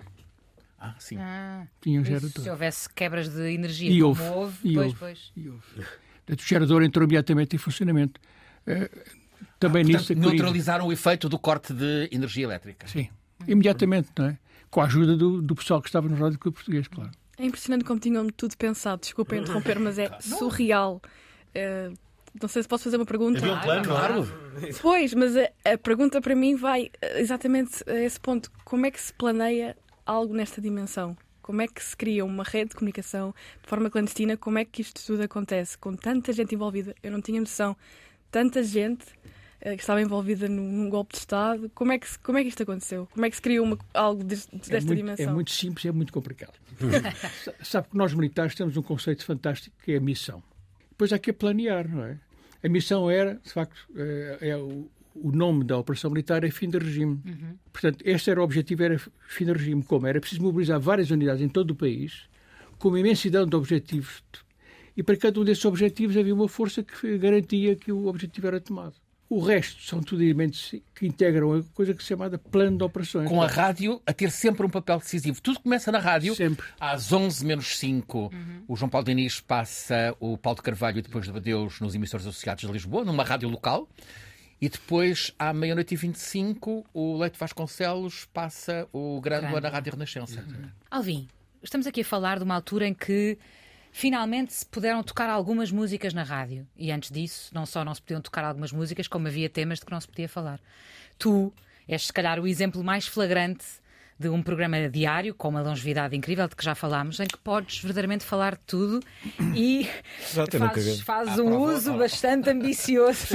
[SPEAKER 10] Ah, sim.
[SPEAKER 6] Ah,
[SPEAKER 7] Tinha um gerador.
[SPEAKER 6] se houvesse quebras de energia,
[SPEAKER 7] E
[SPEAKER 6] como
[SPEAKER 7] houve,
[SPEAKER 6] houve,
[SPEAKER 7] e
[SPEAKER 6] pois,
[SPEAKER 7] houve.
[SPEAKER 6] pois.
[SPEAKER 7] E houve. Portanto, o gerador entrou imediatamente em funcionamento. Eh, também
[SPEAKER 10] Portanto,
[SPEAKER 7] nisso.
[SPEAKER 10] neutralizaram o efeito do corte de energia elétrica.
[SPEAKER 7] Sim, imediatamente, não é? Com a ajuda do, do pessoal que estava no Rádio Clube Português, claro.
[SPEAKER 12] É impressionante como tinham tudo pensado. Desculpa interromper, mas é surreal. Eh, não sei se posso fazer uma pergunta.
[SPEAKER 8] Havia um plano, claro.
[SPEAKER 12] Pois, mas a, a pergunta para mim vai eh, exatamente a esse ponto. Como é que se planeia algo nesta dimensão? Como é que se cria uma rede de comunicação de forma clandestina? Como é que isto tudo acontece com tanta gente envolvida? Eu não tinha noção. Tanta gente eh, que estava envolvida num, num golpe de Estado. Como é que, como é que isto aconteceu? Como é que se cria uma- algo des- desta
[SPEAKER 7] é, muito,
[SPEAKER 12] dimensão?
[SPEAKER 7] é muito simples e é muito complicado. Sa- Sabe que nós militares temos um conceito fantástico que é a missão. Depois há que a planear, não é? A missão era, de facto, eh, é o, o nome da operação militar é fim de regime. Portanto, este era o objetivo, era fim de regime. Como? Era preciso mobilizar várias unidades em todo o país, com uma imensidão de objetivos. E para cada um desses objetivos havia uma força que garantia que o objetivo era tomado. O resto são tudo elementos que integram a coisa que se chamada plano de operações.
[SPEAKER 10] Com a rádio a ter sempre um papel decisivo. Tudo começa na rádio.
[SPEAKER 7] Sempre.
[SPEAKER 10] Às 11 menos 5, o João Paulo Diniz passa o Paulo de Carvalho e depois de Adeus nos emissores associados de Lisboa, numa rádio local. E depois, à meia-noite e 25, o Leite Vasconcelos passa o Grândola na Rádio Renascença.
[SPEAKER 6] Alvin, estamos aqui a falar de uma altura em que finalmente se puderam tocar algumas músicas na rádio. E antes disso, não só não se podiam tocar algumas músicas, como havia temas de que não se podia falar. Tu és, se calhar, o exemplo mais flagrante de um programa diário com uma longevidade incrível de que já falámos, em que podes verdadeiramente falar de tudo e fazes, fazes um uso bastante ambicioso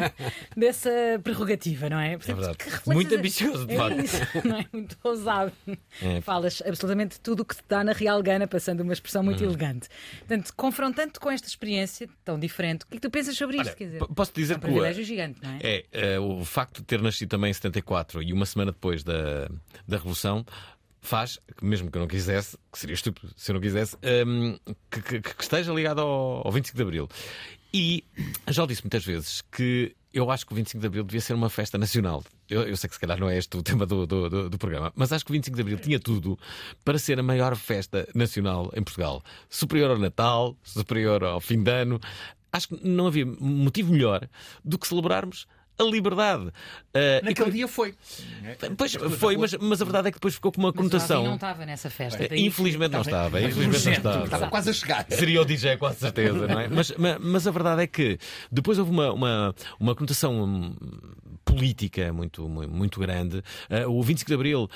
[SPEAKER 6] dessa prerrogativa, não é? Portanto,
[SPEAKER 8] verdade.
[SPEAKER 6] que reflexes-
[SPEAKER 8] Muito ambicioso, de
[SPEAKER 6] é
[SPEAKER 8] facto.
[SPEAKER 6] isso, não é? Muito ousado.
[SPEAKER 8] É.
[SPEAKER 6] Falas absolutamente tudo o que te dá na Real Gana, passando uma expressão muito
[SPEAKER 8] Uhum.
[SPEAKER 6] elegante. Portanto, confrontando-te com esta experiência tão diferente, o que é que tu pensas sobre isto?
[SPEAKER 8] Olha,
[SPEAKER 6] Quer dizer,
[SPEAKER 8] posso dizer
[SPEAKER 6] é um
[SPEAKER 8] que o-
[SPEAKER 6] privilégio gigante, não é?
[SPEAKER 8] É, eh, o facto de ter nascido também em 74 e uma semana depois da, da Revolução faz, que mesmo que eu não quisesse, que seria estúpido se eu não quisesse, hum, que, que- que esteja ligado ao, ao 25 de Abril. E já o disse muitas vezes que eu acho que o 25 de Abril devia ser uma festa nacional. Eu, eu sei que se calhar não é este o tema do, do, do, do, programa, mas acho que o 25 de Abril tinha tudo para ser a maior festa nacional em Portugal. Superior ao Natal, superior ao fim de ano. Acho que não havia motivo melhor do que celebrarmos a liberdade.
[SPEAKER 10] Uh, Naquele dia foi.
[SPEAKER 8] Pois foi, mas, mas a verdade é que depois ficou com uma
[SPEAKER 6] mas
[SPEAKER 8] conotação.
[SPEAKER 6] não estava nessa festa.
[SPEAKER 8] Uh, infelizmente não estava. Infelizmente não estava.
[SPEAKER 10] Estava quase a chegar.
[SPEAKER 8] Seria o DJ, com certeza, não é? Mas, mas, a verdade é que depois houve uma, uma, uma conotação política muito, muito grande. Uh, o 25 de Abril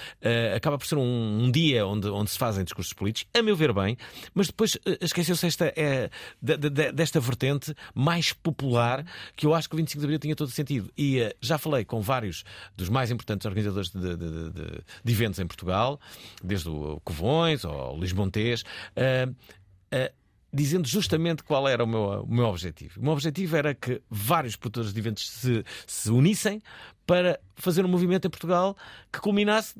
[SPEAKER 8] acaba por ser um, um, dia onde, onde se fazem discursos políticos, a meu ver bem, mas depois esqueceu-se esta, é, de, de, desta vertente mais popular que eu acho que o 25 de Abril tinha todo sentido. E uh, já falei com vários dos mais importantes organizadores de, de, de, de eventos em Portugal, desde o Covões ao Lisbontês. Uh, uh, dizendo justamente qual era o meu, o meu objetivo. O meu objetivo era que vários produtores de eventos se, se unissem para fazer um movimento em Portugal que culminasse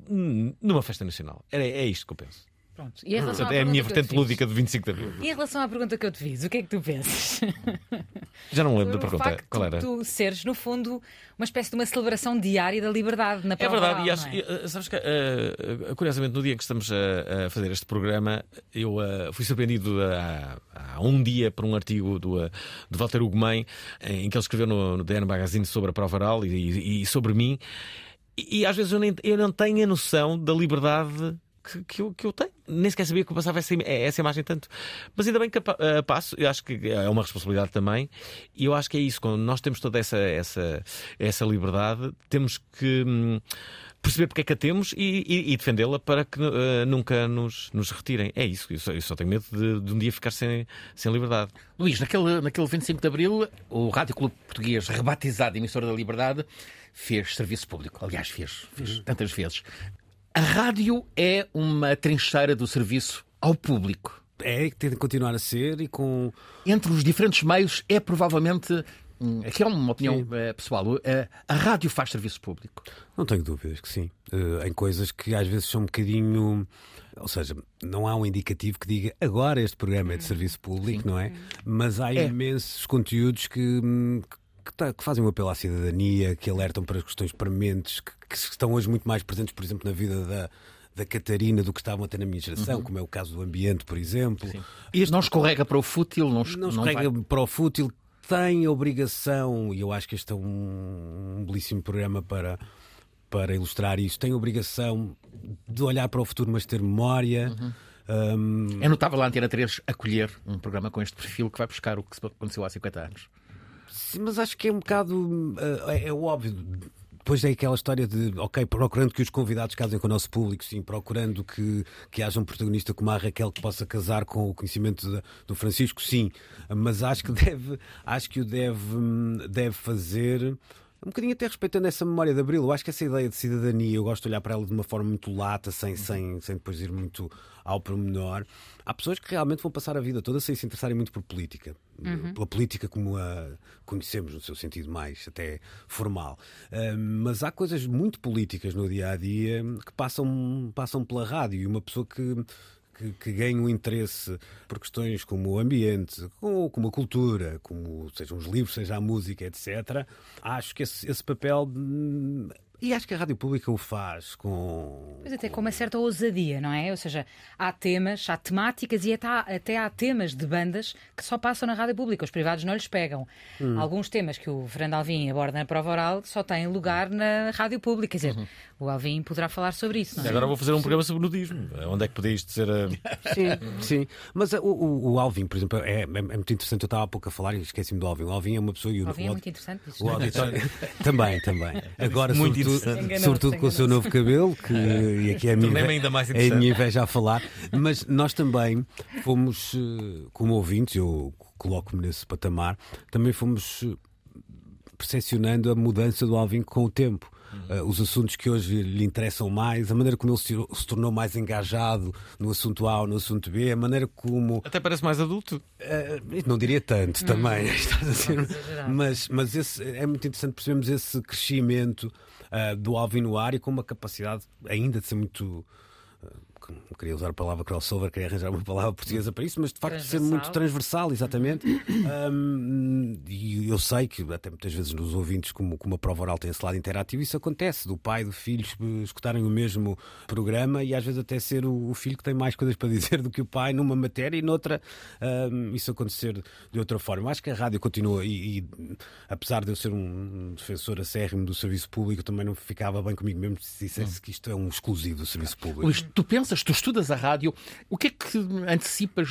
[SPEAKER 8] numa festa nacional. É, é isto que eu penso.
[SPEAKER 6] Pronto.
[SPEAKER 8] É a minha vertente lúdica de 25 de Abril.
[SPEAKER 6] E em relação à pergunta que eu te fiz, o que é que tu pensas?
[SPEAKER 8] Já não lembro da pergunta.
[SPEAKER 6] facto
[SPEAKER 8] Qual era?
[SPEAKER 6] de tu seres, no fundo, uma espécie de uma celebração diária da liberdade na
[SPEAKER 8] É
[SPEAKER 6] prova
[SPEAKER 8] verdade,
[SPEAKER 6] oral,
[SPEAKER 8] e acho,
[SPEAKER 6] não é?
[SPEAKER 8] e, sabes que, uh, curiosamente, no dia que estamos a, a fazer este programa, eu uh, fui surpreendido há, há um dia por um artigo do, uh, do Walter Ugumem, em que ele escreveu no, no DN Magazine sobre a prova oral e, e- e sobre mim. E, e às vezes eu, nem, eu não tenho a noção da liberdade que, que eu, que eu tenho. Nem sequer sabia que eu passava essa, im- essa imagem tanto. Mas ainda bem que eh, passo, eu acho que é uma responsabilidade também. E eu acho que é isso, quando nós temos toda essa, essa, essa liberdade, temos que. hum, Perceber porque é que a temos e, e- e defendê-la para que eh, nunca nos, nos retirem. É isso. Eu só, eu só tenho medo de, de um dia ficar sem, sem liberdade.
[SPEAKER 10] Luís, naquele, naquele 25 de Abril, o Rádio Clube Português, rebatizado Emissora da Liberdade, fez serviço público. Aliás, fez, fez tantas vezes. A rádio é uma trincheira do serviço ao público.
[SPEAKER 11] É, que tem de continuar a ser e com.
[SPEAKER 10] Entre os diferentes meios, é provavelmente. hum, Aqui é uma opinião eh, pessoal. eh, A rádio faz serviço público.
[SPEAKER 11] Não tenho dúvidas que sim. Eh, em coisas que às vezes são um bocadinho. Ou seja, não há um indicativo que diga agora este programa é de serviço público, não é? Mas há
[SPEAKER 10] É.
[SPEAKER 11] imensos conteúdos que. Que tá- que fazem um apelo à cidadania, que alertam para as questões prementes, que, que estão hoje muito mais presentes, por exemplo, na vida da, da Catarina do que estavam a ter na minha geração,
[SPEAKER 10] Uhum.
[SPEAKER 11] como é o caso do ambiente, por exemplo.
[SPEAKER 10] Este não escorrega para o fútil, não,
[SPEAKER 11] não
[SPEAKER 10] não
[SPEAKER 11] escorrega
[SPEAKER 10] vai-
[SPEAKER 11] para o fútil, tem a obrigação, e eu acho que este é um, um belíssimo programa para, para ilustrar isso, tem a obrigação de olhar para o futuro, mas ter memória. Hum,
[SPEAKER 10] É notável a Antena 3 acolher um programa com este perfil que vai buscar o que aconteceu há 50 anos.
[SPEAKER 11] Sim, mas acho que é um bocado. eh, é, é óbvio. Depois é aquela história de, ok, procurando que os convidados casem com o nosso público, sim, procurando que, que haja um protagonista como a Raquel que possa casar com o conhecimento do Francisco, sim, mas acho que deve, acho que o deve, hum, deve fazer. Um bocadinho até respeitando essa memória de Abril. Eu acho que essa ideia de cidadania, eu gosto de olhar para ela de uma forma muito lata, sem, sem, sem depois ir muito ao pormenor. Há pessoas que realmente vão passar a vida toda sem se interessarem muito por política.
[SPEAKER 13] Uhum.
[SPEAKER 11] Pela política como a conhecemos, no seu sentido mais até formal. Ah, mas há coisas muito políticas no dia a dia que passam, passam pela rádio e uma pessoa que que, que ganhe um interesse por questões como o ambiente, como, como a cultura, como sejam os livros, seja a música, etc. Acho que esse, esse papel. hum, E acho que a rádio pública o faz com.
[SPEAKER 6] Mas até com uma certa ousadia, não é? Ou seja, há temas, há temáticas e até há, até há temas de bandas que só passam na rádio pública. Os privados não lhes pegam.
[SPEAKER 8] Hum.
[SPEAKER 6] Alguns temas que o Fernando Alvim aborda na prova oral só têm lugar na rádio pública. Quer dizer, o Alvim poderá falar sobre isso, não é?
[SPEAKER 8] Agora vou fazer um programa sobre nudismo. Onde é que podia isto ser. uh,
[SPEAKER 11] Sim, sim. Mas uh, o, o, o Alvin, por exemplo, é, é, é muito interessante. Eu estava há pouco a falar e esqueci-me do Alvin. O Alvin é uma pessoa. e
[SPEAKER 6] O Alvin é
[SPEAKER 11] o-
[SPEAKER 6] muito interessante. isso.
[SPEAKER 11] O auditório também, também. Agora,
[SPEAKER 8] Muito
[SPEAKER 11] sobretudo, sobretudo com o seu novo cabelo, que e aqui é a minha, inve-
[SPEAKER 8] ainda mais
[SPEAKER 11] é a minha inveja a falar. Mas nós também fomos, eh, como ouvintes, eu coloco-me nesse patamar, também fomos eh, percepcionando a mudança do Alvin com o tempo. Eh, os assuntos que hoje lhe interessam mais, a maneira como ele se, se tornou mais engajado no assunto A ou no assunto B, a maneira como
[SPEAKER 8] Até parece mais adulto.
[SPEAKER 11] eh, não diria tanto também, estás a ser-
[SPEAKER 6] exagerar.
[SPEAKER 11] mas, mas esse, é muito interessante percebermos esse crescimento ah, do Alvin no ar e com uma capacidade ainda de ser muito ah, queria usar a palavra crossover, queria arranjar uma palavra portuguesa para isso, mas de facto ser muito transversal, exatamente. Um, e eu sei que até muitas vezes nos ouvintes, como, como a prova oral tem esse lado interativo, isso acontece, do pai e do filho escutarem o mesmo programa e às vezes até ser o, o filho que tem mais coisas para dizer do que o pai numa matéria e noutra um, isso acontecer de outra forma. Acho que a rádio continua e, e, apesar de eu ser um defensor acérrimo do serviço público, também não ficava bem comigo mesmo se dissesse que isto é um exclusivo do serviço público.
[SPEAKER 10] Luís, tu pensas, tu estudas a rádio, o que é que antecipas?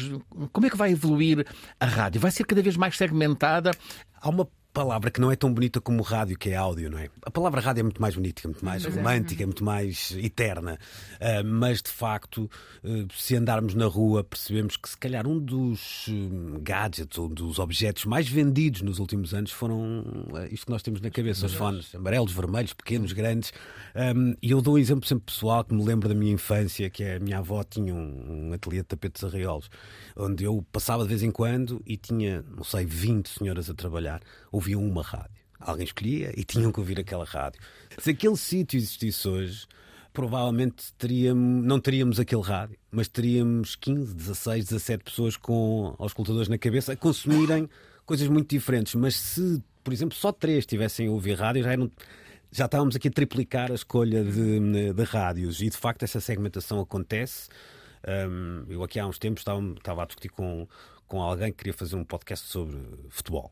[SPEAKER 10] Como é que vai evoluir a rádio? Vai ser cada vez mais segmentada?
[SPEAKER 11] Há uma palavra que não é tão bonita como rádio, que é áudio, não é? A palavra rádio é muito mais bonita, é muito mais romântica, é muito mais eterna. Uh, mas, de facto, uh, se andarmos na rua, percebemos que, se calhar, um dos uh, gadgets ou dos objetos mais vendidos nos últimos anos foram isto que nós temos na cabeça: os fones amarelos, vermelhos, pequenos, grandes. Um, e eu dou um exemplo sempre pessoal que me lembro da minha infância, que é a minha avó tinha um, um ateliê de tapetes arreolos, onde eu passava de vez em quando e tinha, não sei, 20 senhoras a trabalhar ouviam uma rádio. Alguém escolhia e tinham que ouvir aquela rádio. Se aquele sítio existisse hoje, provavelmente teríamos, não teríamos aquele rádio, mas teríamos 15, 16, 17 pessoas com auscultadores na cabeça a consumirem coisas muito diferentes. Mas se, por exemplo, só três tivessem a ouvir rádio, já eram já estávamos aqui a triplicar a escolha de, de rádios e de facto essa segmentação acontece. Um, eu aqui há uns tempos estava, estava a discutir com, com alguém que queria fazer um podcast sobre futebol.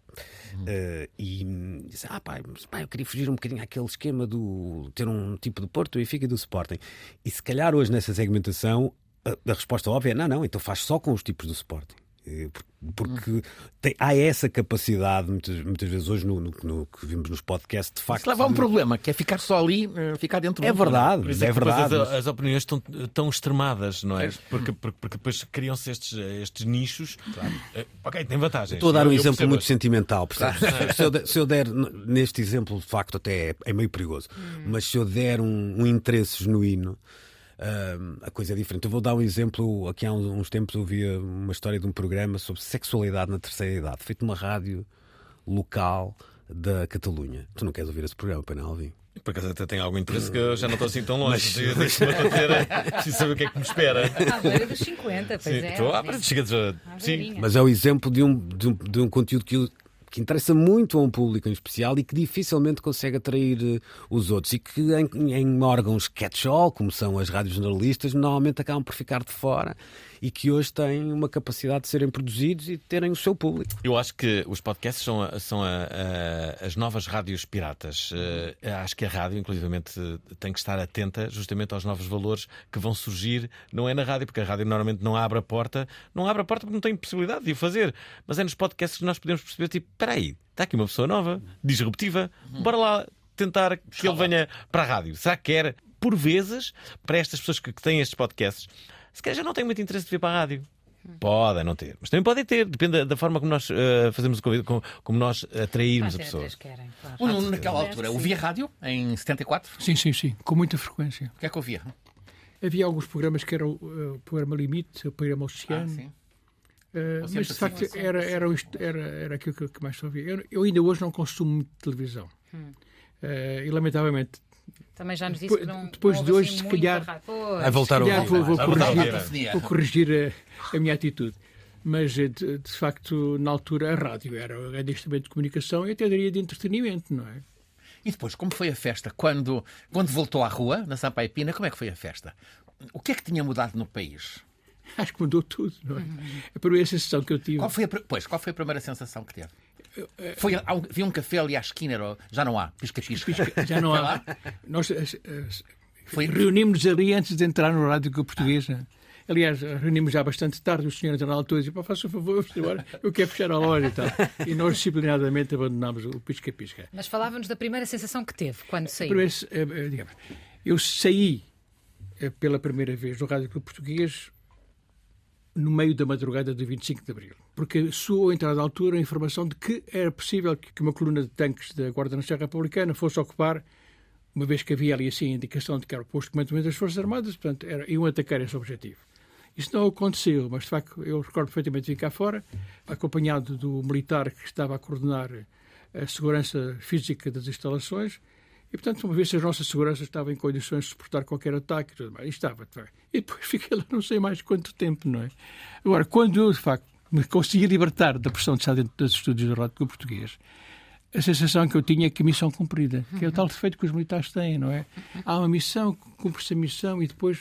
[SPEAKER 11] Uhum. Uh, e disse: Ah, pai, mas, pai, eu queria fugir um bocadinho àquele esquema do ter um tipo do Porto, e fica do Sporting. E se calhar hoje nessa segmentação a, a resposta óbvia é: não, não, então faz só com os tipos do Sporting. Porque tem, há essa capacidade, muitas, muitas vezes hoje, no, no, no, que vimos nos podcasts, de facto.
[SPEAKER 10] Isso leva a um problema, que é ficar só ali, ficar dentro
[SPEAKER 11] É
[SPEAKER 10] do
[SPEAKER 11] verdade, é,
[SPEAKER 8] isso é que
[SPEAKER 11] verdade.
[SPEAKER 8] As, as opiniões estão tão extremadas, não é? Porque, porque, porque depois criam-se estes, estes nichos. Eh, Ok, tem vantagens.
[SPEAKER 11] Estou a dar um
[SPEAKER 8] Eu-
[SPEAKER 11] exemplo
[SPEAKER 8] percebo.
[SPEAKER 11] muito sentimental, percebes? se, eu der, se eu der, neste exemplo, de facto, até é, é meio perigoso, mas se eu der um, um interesse genuíno, a coisa é diferente. Eu vou dar um exemplo. Aqui há uns, tempos eu ouvia uma história de um programa sobre sexualidade na terceira idade, feito numa rádio local da Catalunha. Tu não queres ouvir esse programa, para não, Alvin?
[SPEAKER 8] Por acaso até tenho algum interesse que eu já não estou assim tão longe.
[SPEAKER 11] Mas-
[SPEAKER 8] Deixa-me acontecer. Preciso saber o que é que me espera.
[SPEAKER 6] À beira dos 50, pois
[SPEAKER 8] Sim,
[SPEAKER 6] é.
[SPEAKER 8] estou à chega de. Sim.
[SPEAKER 6] beirinha.
[SPEAKER 11] Mas é o exemplo de um, de um, de um conteúdo que, que interessa muito a um público em especial e que dificilmente consegue atrair eh, os outros. E que em, em órgãos catch-all, como são as rádios jornalistas, normalmente acabam por ficar de fora e que hoje têm uma capacidade de serem produzidos e de terem o seu público.
[SPEAKER 8] Eu acho que os podcasts são, a- são a- a- as novas rádios piratas. Eh, acho que a rádio, inclusivamente, tem que estar atenta justamente aos novos valores que vão surgir. Não é na rádio, porque a rádio normalmente não abre a porta. Não abre a porta porque não tem possibilidade de o fazer. Mas é nos podcasts que nós podemos perceber, tipo, espera aí, está aqui uma pessoa nova, disruptiva, bora lá tentar que ele venha para a rádio. Será que quer? Por vezes, para estas pessoas que têm estes podcasts, se calhar já não têm muito interesse de vir para a rádio. Podem não ter, mas também podem ter, depende da, da forma como nós eh, fazemos o convite, como, como nós atrairmos a
[SPEAKER 6] Às
[SPEAKER 8] pessoa.
[SPEAKER 6] querem, claro.
[SPEAKER 10] O Nuno, naquela altura, ouvia rádio em 74?
[SPEAKER 7] Sim, sim, sim, com muita frequência.
[SPEAKER 10] O que é que ouvia?
[SPEAKER 7] Havia alguns programas que eram uh, o programa Limite, o programa Oceano.
[SPEAKER 10] Ah, sim.
[SPEAKER 7] Uh, mas de facto
[SPEAKER 10] Pacífico.
[SPEAKER 7] era, era, era, era aquilo que, que mais ouvia. Eu, eu ainda hoje não consumo muito televisão.
[SPEAKER 6] Hum.
[SPEAKER 7] Uh, e lamentavelmente.
[SPEAKER 6] Também já nos disse
[SPEAKER 7] Depois-
[SPEAKER 6] que não.
[SPEAKER 7] depois
[SPEAKER 6] não
[SPEAKER 7] de hoje,
[SPEAKER 6] assim
[SPEAKER 7] se calhar-.
[SPEAKER 11] Vai voltar
[SPEAKER 7] se calhar vou, vou corrigir, vou corrigir a, a minha atitude. Mas eh, de, de facto, na altura, a rádio era o grande instrumento de comunicação e até diria de entretenimento, não é?
[SPEAKER 10] E depois, como foi a festa? Quando, quando voltou à rua, na Sampaio Pina, como é que foi a festa? O que é que tinha mudado no país?
[SPEAKER 7] Acho que mudou tudo, não é? A primeira sensação que eu tive.
[SPEAKER 10] Qual foi a, pois, qual foi a primeira sensação que teve? Foi, há um- havia um café ali à esquina, já não há, pisca-pisca.
[SPEAKER 7] Pisca- Já não
[SPEAKER 10] Foi
[SPEAKER 7] há.
[SPEAKER 10] lá?
[SPEAKER 7] Nós as-
[SPEAKER 10] Foi-
[SPEAKER 7] reunimos-nos ali antes de entrar no rádio portuguesa. Aliás, reunimos já bastante tarde, o senhor entrou na altura e disse: "Pá, faça o favor, embora, eu quero fechar a loja e tal. E nós disciplinadamente abandonámos o pisca-pisca.
[SPEAKER 6] Mas falava-nos da primeira sensação que teve quando saiu.
[SPEAKER 7] Primeiro, eh, eh, digamos, eu saí eh, pela primeira vez do Rádio Clube Português no meio da madrugada do 25 de Abril. Porque soou, em entrada altura, a informação de que era possível que uma coluna de tanques da Guarda Nacional Republicana fosse ocupar, uma vez que havia ali assim a indicação de que era o posto de comandamento das Forças Armadas, portanto, era, iam atacar esse objetivo. Isso não aconteceu, mas de facto eu recordo perfeitamente de vir cá fora, acompanhado do militar que estava a coordenar a segurança física das instalações. E, portanto, uma vez que a nossa segurança estava em condições de suportar qualquer ataque e tudo mais, e estava. E depois fiquei lá não sei mais quanto tempo, não é? Agora, quando eu, de facto, me consegui libertar da pressão de estar dentro dos estúdios de rádio português, a sensação que eu tinha é que a missão cumprida, que é o tal defeito que os militares têm, não é? Há uma missão, cumpre-se a missão e depois,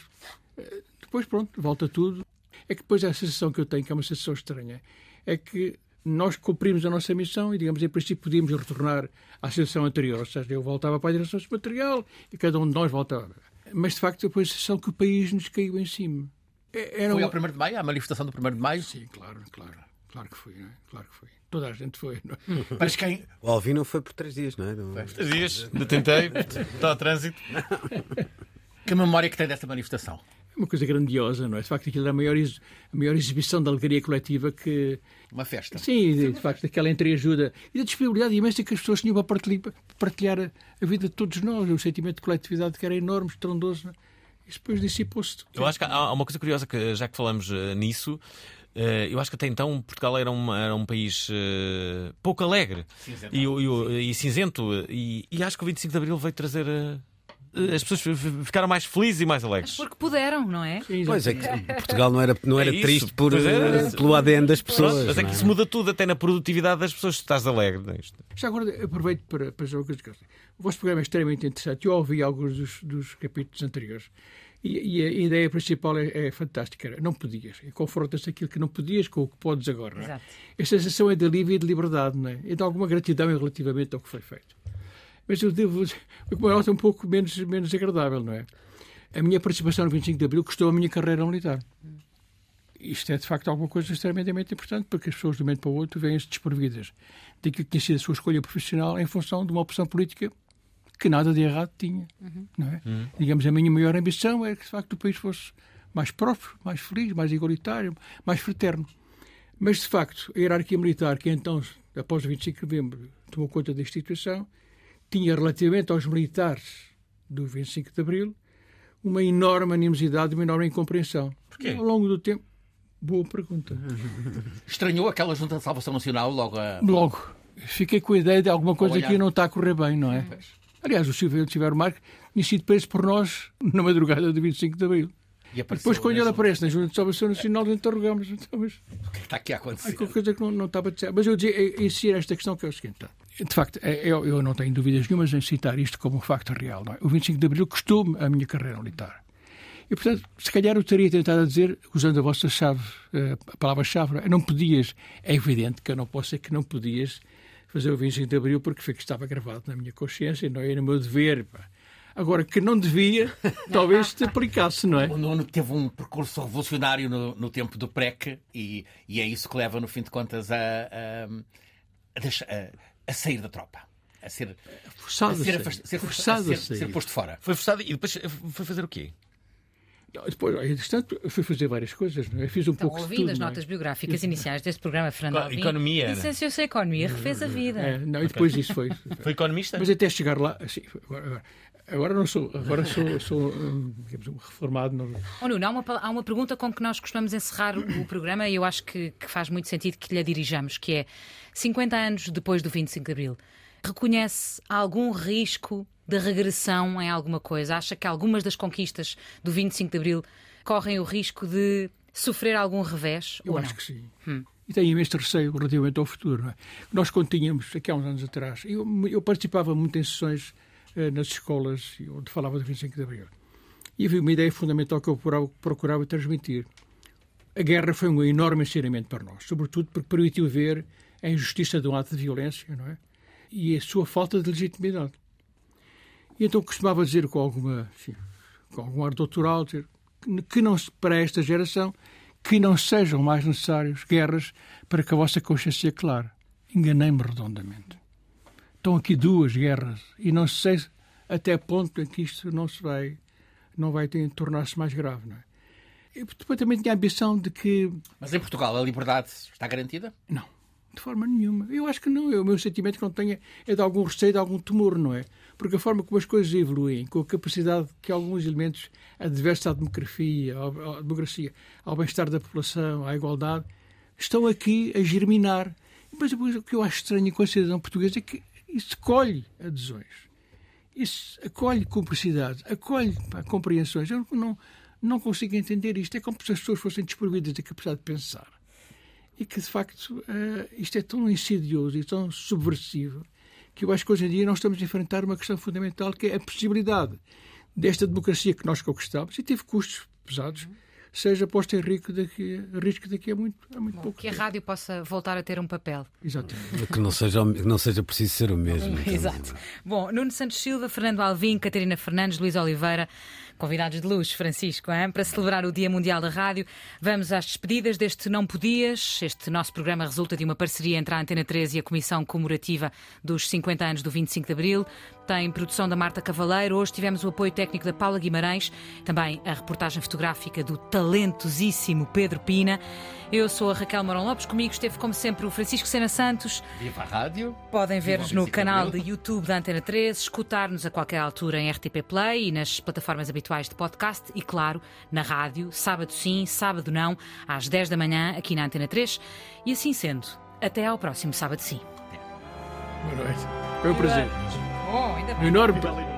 [SPEAKER 7] eh, depois, pronto, volta tudo. É que depois a sensação que eu tenho, que é uma sensação estranha, é que nós cumprimos a nossa missão e, digamos, em princípio podíamos retornar à situação anterior. Ou seja, eu voltava para a direção material e cada um de nós voltava. Mas, de facto, depois a sensação que o país nos caiu em cima.
[SPEAKER 10] Era foi ao 1 de Maio? A manifestação do 1 de Maio?
[SPEAKER 7] Sim, claro, claro. Claro que foi, é? Claro que foi. Toda a gente foi. Não
[SPEAKER 10] é? Mas quem...
[SPEAKER 11] O Alvin não foi por três dias, não é? Não...
[SPEAKER 8] Foi por três dias. Tentei. Está a trânsito.
[SPEAKER 10] Que memória que tem desta manifestação?
[SPEAKER 7] É uma coisa grandiosa, não é? De facto, aquilo é a maior, a maior exibição de alegria coletiva que.
[SPEAKER 10] Uma festa.
[SPEAKER 7] Sim, de, de facto, aquela entreajuda e da disponibilidade imensa que as pessoas tinham para partilhar, para partilhar a vida de todos nós, o sentimento de coletividade que era enorme, estrondoso. É? E depois dissipou-se.
[SPEAKER 8] Eu acho que há uma coisa curiosa, que já que falamos uh, nisso, uh, eu acho que até então Portugal era, uma, era um país uh, pouco alegre e, e, e, cinzento. E, e, acho que o 25 de Abril veio trazer as pessoas ficaram mais felizes e mais alegres.
[SPEAKER 6] Mas porque puderam, não é?
[SPEAKER 11] Pois é que Portugal não era, não era é triste por, é. pelo ADN das pessoas.
[SPEAKER 8] Mas é que isso muda tudo, até na produtividade das pessoas, se estás alegre. É
[SPEAKER 7] Já agora aproveito para, para dizer uma coisa. O vosso programa é extremamente interessante. Eu ouvi alguns dos, dos capítulos anteriores. E, e, a ideia principal é, é fantástica. Não podias. Confrontas aquilo que não podias com o que podes agora. É? A sensação é de alívio e de liberdade, não é? E de alguma gratidão relativamente ao que foi feito mas eu devo, como é um pouco menos, menos agradável, não é? A minha participação no 25 de Abril custou a minha carreira militar. Isto é, de facto, alguma coisa extremamente importante, porque as pessoas, de um momento para o outro, vêm-se desprovidas daquilo que tinha sido a sua escolha profissional em função de uma opção política que nada de errado tinha. Uhum. Não é? Uhum. Digamos, a minha maior ambição era que, de facto, o país fosse mais próspero, mais feliz, mais igualitário, mais fraterno. Mas, de facto, a hierarquia militar, que então, após o 25 de novembro, tomou conta da instituição, tinha relativamente aos militares do 25 de Abril uma enorme animosidade, uma enorme incompreensão.
[SPEAKER 10] Porquê?
[SPEAKER 7] Ao longo do tempo. Boa pergunta.
[SPEAKER 10] Estranhou aquela Junta de Salvação Nacional logo a...
[SPEAKER 7] Logo. Fiquei com a ideia de alguma coisa que não está a correr bem, não é? Aliás, o Silvio Tiver Marco tinha sido preso por nós na madrugada do 25 de Abril. E depois, quando ele aparece na Junta de Salvação Nacional, interrogamos. Então, mas...
[SPEAKER 10] O que está aqui a acontecer?
[SPEAKER 7] Há coisa que não, não estava a dizer. Mas eu dizia, insistir esta questão que é o seguinte. Tá? De facto, é, eu, eu, não tenho dúvidas nenhumas em citar isto como um facto real. É? O 25 de Abril custou-me a minha carreira militar. E, portanto, se calhar eu teria tentado dizer, usando a vossa chave, eh, a palavra-chave, não podias, é evidente que eu não posso ser que não podias fazer o 25 de Abril porque foi que estava gravado na minha consciência, não era no meu dever. Pá. Agora, que não devia, talvez te aplicasse, não é?
[SPEAKER 10] O Nuno teve um percurso revolucionário no, no tempo do PREC e, e, é isso que leva, no fim de contas, a, a, a, a sair da tropa. A ser
[SPEAKER 7] forçado a ser,
[SPEAKER 10] ser, forçado a ser, ser posto fora.
[SPEAKER 8] Foi forçado e depois foi fazer o quê?
[SPEAKER 7] Depois, entretanto, fui fazer várias coisas. Não é? Fiz um
[SPEAKER 6] então,
[SPEAKER 7] pouco
[SPEAKER 6] ouvindo
[SPEAKER 7] de
[SPEAKER 6] as notas biográficas iniciais deste programa, Fernando Alvim,
[SPEAKER 8] Economia.
[SPEAKER 6] Licenciou-se em Economia, refez a vida.
[SPEAKER 7] É, não, e depois disso foi.
[SPEAKER 8] Foi economista?
[SPEAKER 7] Mas até chegar lá. Assim, agora, agora, não sou. Agora sou, sou digamos, um reformado. No...
[SPEAKER 6] Oh, Nuno, há uma, há uma pergunta com que nós costumamos encerrar o programa e eu acho que, que faz muito sentido que lhe dirijamos, que é 50 anos depois do 25 de Abril. Reconhece algum risco de regressão em alguma coisa? Acha que algumas das conquistas do 25 de Abril correm o risco de sofrer algum revés?
[SPEAKER 7] Eu acho não? que sim. Hum. E tenho imenso receio relativamente ao futuro. É? Nós, quando tínhamos, aqui há uns anos atrás, eu, eu participava muito em sessões nas escolas onde falava do 25 de Abril. E havia uma ideia fundamental que eu procurava, transmitir. A guerra foi um enorme ensinamento para nós, sobretudo porque permitiu ver a injustiça de um ato de violência, não é? E a sua falta de legitimidade. E então costumava dizer com alguma, com algum ar doutoral, dizer, que não para esta geração que não sejam mais necessários guerras para que a vossa consciência clare. Enganei-me redondamente. Estão aqui duas guerras e não sei até ponto em que isto não se vai não vai tornar-se mais grave, não é? E depois também tinha a ambição de que.
[SPEAKER 10] Mas em Portugal a liberdade está garantida?
[SPEAKER 7] Não, de forma nenhuma. Eu acho que não. O meu sentimento que não tenha é de algum receio, de algum temor, não é? porque a forma como as coisas evoluem, com a capacidade que alguns elementos adversos à democracia, à democracia, ao bem-estar da população, à igualdade, estão aqui a germinar. Mas o que eu acho estranho com a cidadão portuguesa é que isso colhe adesões. isso acolhe cumplicidade, acolhe pá, compreensões. Eu não, não consigo entender isto. É como se as pessoas fossem desprovidas da capacidade de pensar. E que, de facto, uh, isto é tão insidioso e tão subversivo que eu acho que hoje em dia nós estamos a enfrentar uma questão fundamental que é a possibilidade desta democracia que nós conquistamos e teve custos pesados seja posta em risco daqui, risco daqui a muito, a muito
[SPEAKER 6] Bom,
[SPEAKER 7] pouco
[SPEAKER 6] Que a
[SPEAKER 7] tempo.
[SPEAKER 6] rádio possa voltar a ter um papel.
[SPEAKER 7] Exatamente.
[SPEAKER 11] Que não seja, que não seja preciso ser o mesmo.
[SPEAKER 6] Exato. Bom, Nuno Santos Silva, Fernando Alvim, Catarina Fernandes, Luís Oliveira, convidados de luz, Francisco, hein? para celebrar o Dia Mundial da Rádio. Vamos às despedidas deste Não Podias. Este nosso programa resulta de uma parceria entre a Antena 13 e a Comissão Comemorativa dos 50 anos do 25 de Abril. Tem produção da Marta Cavaleiro. Hoje tivemos o apoio técnico da Paula Guimarães, também a reportagem fotográfica do talentosíssimo Pedro Pina. Eu sou a Raquel Morão Lopes, comigo esteve, como sempre, o Francisco Sena Santos.
[SPEAKER 10] Viva a rádio!
[SPEAKER 6] Podem ver-nos no
[SPEAKER 10] 25 de
[SPEAKER 6] canal de YouTube da Antena 13, escutar-nos a qualquer altura em RTP Play e nas plataformas habituais de podcast e, claro, na rádio, sábado sim, sábado não, às 10 da manhã, aqui na Antena 3. E assim sendo, até ao próximo sábado sim.
[SPEAKER 7] Boa noite. Foi um prazer.
[SPEAKER 6] Bom, ainda
[SPEAKER 7] Um enorme.